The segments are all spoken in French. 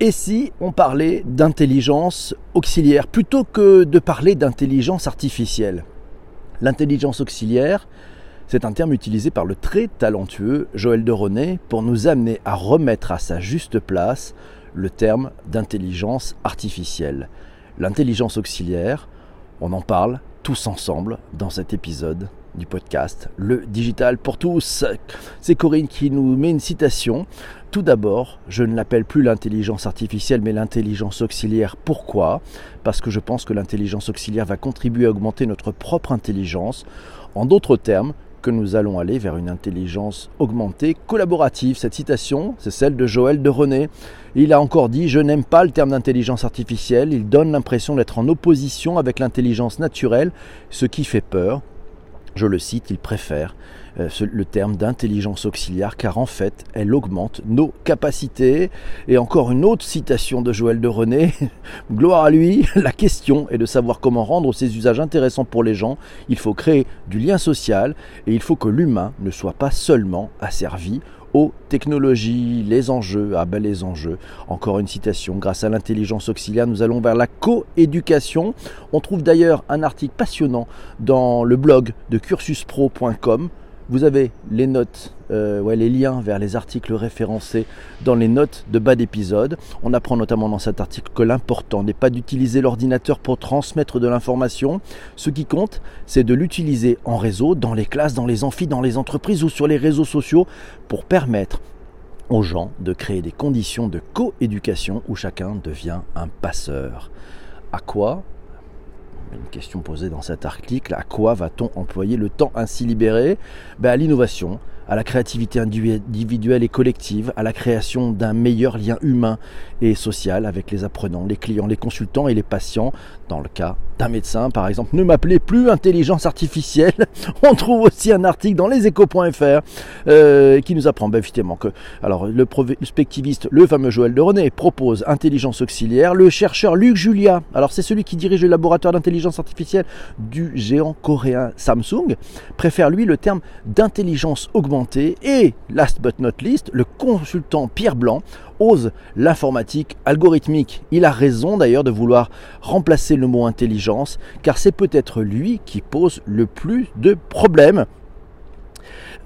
Et si on parlait d'intelligence auxiliaire plutôt que de parler d'intelligence artificielle? L'intelligence auxiliaire, c'est un terme utilisé par le très talentueux Joël de René pour nous amener à remettre à sa juste place le terme d'intelligence artificielle. L'intelligence auxiliaire, on en parle tous ensemble dans cet épisode du podcast Le Digital pour tous. C'est Corinne qui nous met une citation tout d'abord, je ne l'appelle plus l'intelligence artificielle, mais l'intelligence auxiliaire. Pourquoi? Parce que je pense que l'intelligence auxiliaire va contribuer à augmenter notre propre intelligence. En d'autres termes, que nous allons aller vers une intelligence augmentée collaborative. Cette citation, c'est celle de Joël de René. Il a encore dit Je n'aime pas le terme d'intelligence artificielle, il donne l'impression d'être en opposition avec l'intelligence naturelle, ce qui fait peur. Je le cite, il préfère euh, le terme d'intelligence auxiliaire car en fait elle augmente nos capacités. Et encore une autre citation de Joël de René, gloire à lui, la question est de savoir comment rendre ces usages intéressants pour les gens. Il faut créer du lien social et il faut que l'humain ne soit pas seulement asservi aux technologies, les enjeux, ah ben les enjeux. Encore une citation, grâce à l'intelligence auxiliaire, nous allons vers la coéducation. On trouve d'ailleurs un article passionnant dans le blog de cursuspro.com vous avez les notes, euh, les liens vers les articles référencés dans les notes de bas d'épisode. On apprend notamment dans cet article que l'important n'est pas d'utiliser l'ordinateur pour transmettre de l'information. Ce qui compte, c'est de l'utiliser en réseau, dans les classes, dans les amphis, dans les entreprises ou sur les réseaux sociaux pour permettre aux gens de créer des conditions de coéducation où chacun devient un passeur. À quoi une question posée dans cet article, à quoi va-t-on employer le temps ainsi libéré? Ben À l'innovation, à la créativité individuelle et collective, à la création d'un meilleur lien humain et social avec les apprenants, les clients, les consultants et les patients. Dans le cas d'un médecin, par exemple, ne m'appelez plus intelligence artificielle. On trouve aussi un article dans leséchos.fr euh, qui nous apprend ben, évidemment que alors, le prospectiviste, le fameux Joël de René, propose intelligence auxiliaire. Le chercheur Luc Julia, alors c'est celui qui dirige le laboratoire d'intelligence artificielle du géant coréen Samsung, préfère lui le terme d'intelligence augmentée et, last but not least, le consultant Pierre Blanc ose l'informatique algorithmique. Il a raison d'ailleurs de vouloir remplacer le mot intelligence, car c'est peut-être lui qui pose le plus de problèmes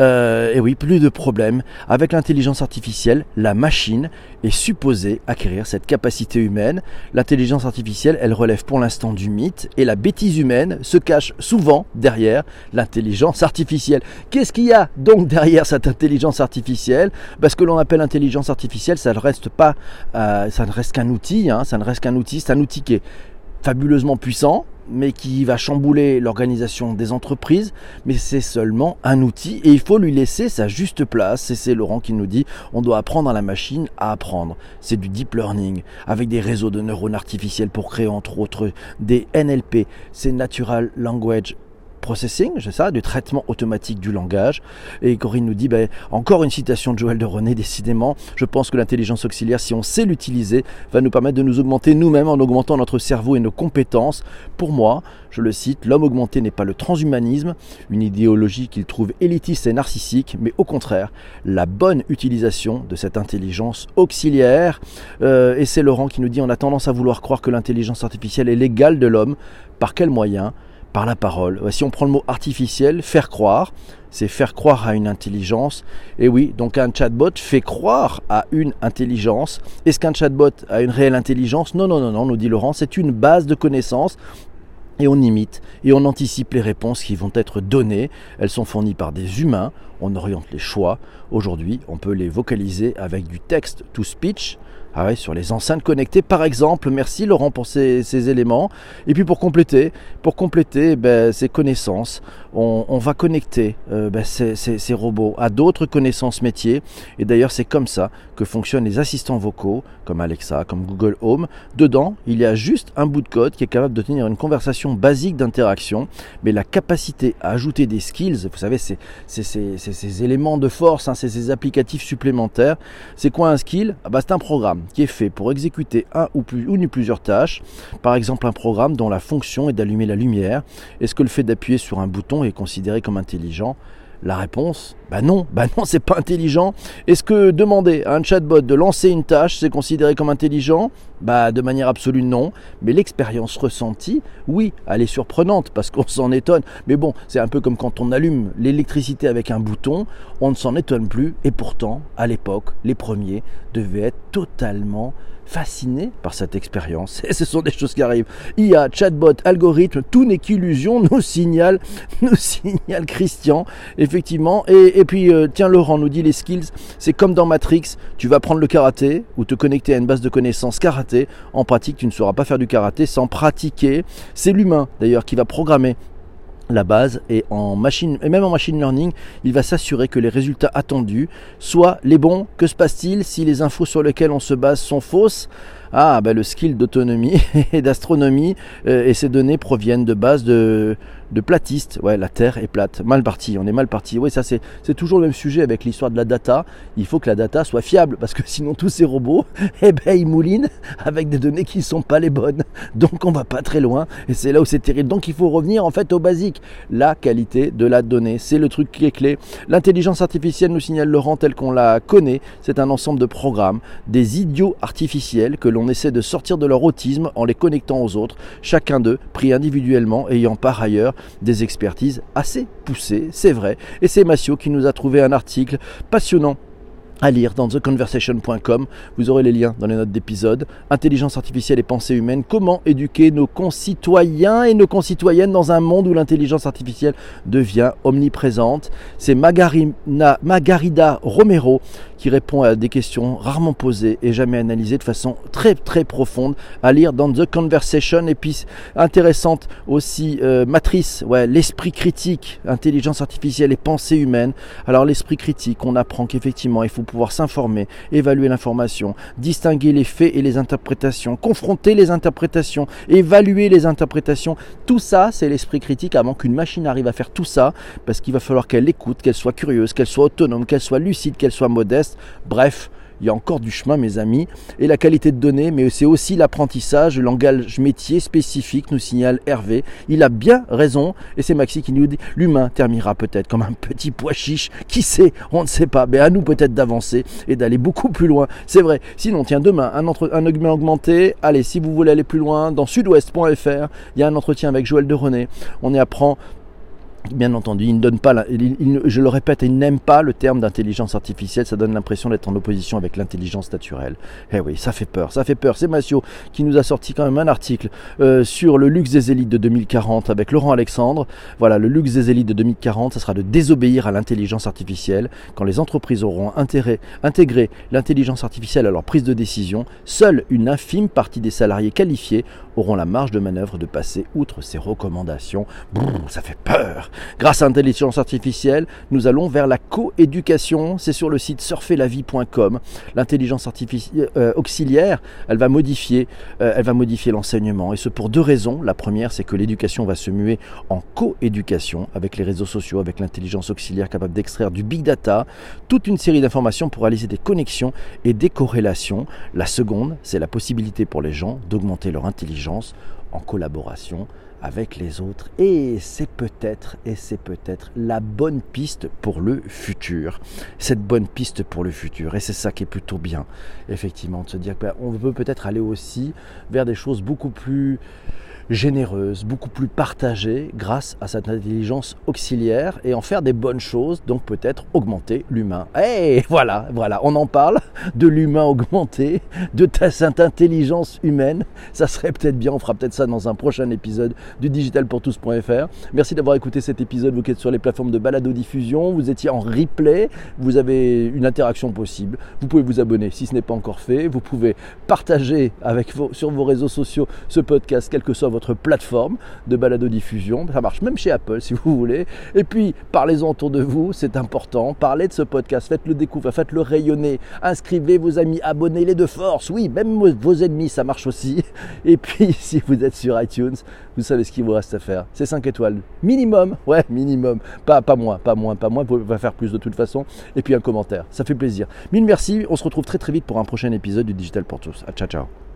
euh, et oui, plus de problèmes. Avec l'intelligence artificielle, la machine est supposée acquérir cette capacité humaine. L'intelligence artificielle, elle relève pour l'instant du mythe et la bêtise humaine se cache souvent derrière l'intelligence artificielle. Qu'est-ce qu'il y a donc derrière cette intelligence artificielle? Parce que l'on appelle intelligence artificielle, ça ne reste pas, euh, ça ne reste qu'un outil, hein, ça ne reste qu'un outil, c'est un outil qui est fabuleusement puissant, mais qui va chambouler l'organisation des entreprises, mais c'est seulement un outil et il faut lui laisser sa juste place. Et c'est Laurent qui nous dit on doit apprendre à la machine à apprendre. C'est du deep learning avec des réseaux de neurones artificiels pour créer entre autres des NLP, c'est Natural Language processing, c'est ça, du traitement automatique du langage. Et Corinne nous dit, ben, encore une citation de Joël de René, décidément, je pense que l'intelligence auxiliaire, si on sait l'utiliser, va nous permettre de nous augmenter nous-mêmes en augmentant notre cerveau et nos compétences. Pour moi, je le cite, l'homme augmenté n'est pas le transhumanisme, une idéologie qu'il trouve élitiste et narcissique, mais au contraire, la bonne utilisation de cette intelligence auxiliaire. Euh, et c'est Laurent qui nous dit, on a tendance à vouloir croire que l'intelligence artificielle est l'égale de l'homme. Par quels moyens par la parole. Si on prend le mot artificiel, faire croire, c'est faire croire à une intelligence. Et oui, donc un chatbot fait croire à une intelligence. Est-ce qu'un chatbot a une réelle intelligence? Non, non, non, non, nous dit Laurent, c'est une base de connaissances et on imite et on anticipe les réponses qui vont être données. Elles sont fournies par des humains, on oriente les choix. Aujourd'hui, on peut les vocaliser avec du texte to speech, ah ouais, sur les enceintes connectées par exemple. Merci Laurent pour ces, éléments. Et puis pour compléter, pour compléter ben, ces connaissances, on, va connecter euh, ben, ces, robots à d'autres connaissances métiers. Et d'ailleurs c'est comme ça que fonctionnent les assistants vocaux comme Alexa, comme Google Home. Dedans, il y a juste un bout de code qui est capable de tenir une conversation basique d'interaction. Mais la capacité à ajouter des skills, vous savez, c'est ces éléments de force, hein, c'est ces applicatifs supplémentaires. C'est quoi un skill? Ah bah, C'est un programme qui est fait pour exécuter un ou, plus, ou plusieurs tâches. Par exemple, un programme dont la fonction est d'allumer la lumière. Est-ce que le fait d'appuyer sur un bouton est considéré comme intelligent? La réponse, bah non, bah non, c'est pas intelligent. Est-ce que demander à un chatbot de lancer une tâche, c'est considéré comme intelligent? Bah de manière absolue non, mais l'expérience ressentie, oui, elle est surprenante parce qu'on s'en étonne. Mais bon, c'est un peu comme quand on allume l'électricité avec un bouton, on ne s'en étonne plus et pourtant, à l'époque, les premiers devaient être totalement fasciné par cette expérience. Et ce sont des choses qui arrivent. IA, chatbot, algorithme, tout n'est qu'illusion, nous signale, nous signale Christian, effectivement. Et, puis, euh, tiens, Laurent nous dit les skills, c'est comme dans Matrix, tu vas prendre le karaté ou te connecter à une base de connaissances karaté. En pratique, tu ne sauras pas faire du karaté sans pratiquer. C'est l'humain, d'ailleurs, qui va programmer la base et en machine et même en machine learning, il va s'assurer que les résultats attendus soient les bons. Que se passe-t-il si les infos sur lesquelles on se base sont fausses? Ah, ben le skill d'autonomie et d'astronomie euh, et ces données proviennent de bases de de platiste. Ouais, la Terre est plate. Mal parti, on est mal parti. Oui, ça c'est toujours le même sujet avec l'histoire de la data. Il faut que la data soit fiable parce que sinon tous ces robots, eh ben, ils moulinent avec des données qui ne sont pas les bonnes. Donc on va pas très loin et c'est là où c'est terrible. Donc il faut revenir en fait au basique. La qualité de la donnée, c'est le truc qui est clé. L'intelligence artificielle nous signale Laurent tel qu'on la connaît. C'est un ensemble de programmes, des idiots artificiels que l'on essaie de sortir de leur autisme en les connectant aux autres, chacun d'eux pris individuellement ayant par ailleurs des expertises assez poussées, c'est vrai. Et c'est Massio qui nous a trouvé un article passionnant à lire dans theconversation.com. Vous aurez les liens dans les notes d'épisode. Intelligence artificielle et pensée humaine. Comment éduquer nos concitoyens et nos concitoyennes dans un monde où l'intelligence artificielle devient omniprésente? C'est Margarida Romero qui répond à des questions rarement posées et jamais analysées de façon très très profonde à lire dans The Conversation. Et puis intéressante aussi, euh, Matrice, ouais, l'esprit critique, intelligence artificielle et pensée humaine. Alors l'esprit critique, on apprend qu'effectivement il faut pouvoir s'informer, évaluer l'information, distinguer les faits et les interprétations, confronter les interprétations, évaluer les interprétations. Tout ça, c'est l'esprit critique avant qu'une machine arrive à faire tout ça, parce qu'il va falloir qu'elle écoute, qu'elle soit curieuse, qu'elle soit autonome, qu'elle soit lucide, qu'elle soit modeste Bref, il y a encore du chemin, mes amis. Et la qualité de données, mais c'est aussi l'apprentissage, le langage métier spécifique, nous signale Hervé. Il a bien raison, et c'est Maxi qui nous dit l'humain terminera peut-être comme un petit pois chiche. Qui sait? On ne sait pas. Mais à nous peut-être d'avancer et d'aller beaucoup plus loin. C'est vrai. Sinon, tiens, demain, un, un augmenté. Allez, si vous voulez aller plus loin, dans sudouest.fr, il y a un entretien avec Joël de René. On y apprend Bien entendu, il ne donne pas, je le répète, il n'aime pas le terme d'intelligence artificielle, ça donne l'impression d'être en opposition avec l'intelligence naturelle. Eh oui, ça fait peur, ça fait peur. C'est Massio qui nous a sorti quand même un article euh, sur le luxe des élites de 2040 avec Laurent Alexandre. Voilà, le luxe des élites de 2040, ça sera de désobéir à l'intelligence artificielle. Quand les entreprises auront intégré l'intelligence artificielle à leur prise de décision, seule une infime partie des salariés qualifiés auront la marge de manœuvre de passer outre ces recommandations. ça fait peur. Grâce à l'intelligence artificielle, nous allons vers la coéducation. C'est sur le site surferlavie.com. L'intelligence artificielle euh, auxiliaire, elle va modifier, euh, elle va modifier l'enseignement. Et ce pour deux raisons. La première, c'est que l'éducation va se muer en coéducation avec les réseaux sociaux, avec l'intelligence auxiliaire capable d'extraire du big data, toute une série d'informations pour réaliser des connexions et des corrélations. La seconde, c'est la possibilité pour les gens d'augmenter leur intelligence en collaboration avec les autres. Et c'est peut-être, et c'est peut-être la bonne piste pour le futur. Cette bonne piste pour le futur. Et c'est ça qui est plutôt bien, effectivement, de se dire qu'on veut peut-être aller aussi vers des choses beaucoup plus généreuse, beaucoup plus partagée grâce à cette intelligence auxiliaire et en faire des bonnes choses, donc peut-être augmenter l'humain. Et voilà, voilà, on en parle de l'humain augmenté, de cette intelligence humaine. Ça serait peut-être bien, on fera peut-être ça dans un prochain épisode du digitalpourtous.fr. Merci d'avoir écouté cet épisode, vous qui êtes sur les plateformes de balado-diffusion, vous étiez en replay, vous avez une interaction possible. Vous pouvez vous abonner si ce n'est pas encore fait, vous pouvez partager avec vos, sur vos réseaux sociaux ce podcast, quel que soit votre plateforme de balado-diffusion. Ça marche même chez Apple si vous voulez. Et puis, parlez-en autour de vous, c'est important. Parlez de ce podcast, faites-le découvrir, faites-le rayonner. Inscrivez vos amis, abonnez-les de force. Oui, même vos ennemis, ça marche aussi. Et puis, si vous êtes sur iTunes, vous savez ce qu'il vous reste à faire. C'est 5 étoiles. Minimum. Ouais, minimum. Pas, pas moins, pas moins, pas moins. Vous pouvez faire plus de toute façon. Et puis un commentaire. Ça fait plaisir. Mille merci. On se retrouve très très vite pour un prochain épisode du Digital pour tous. ciao, ciao.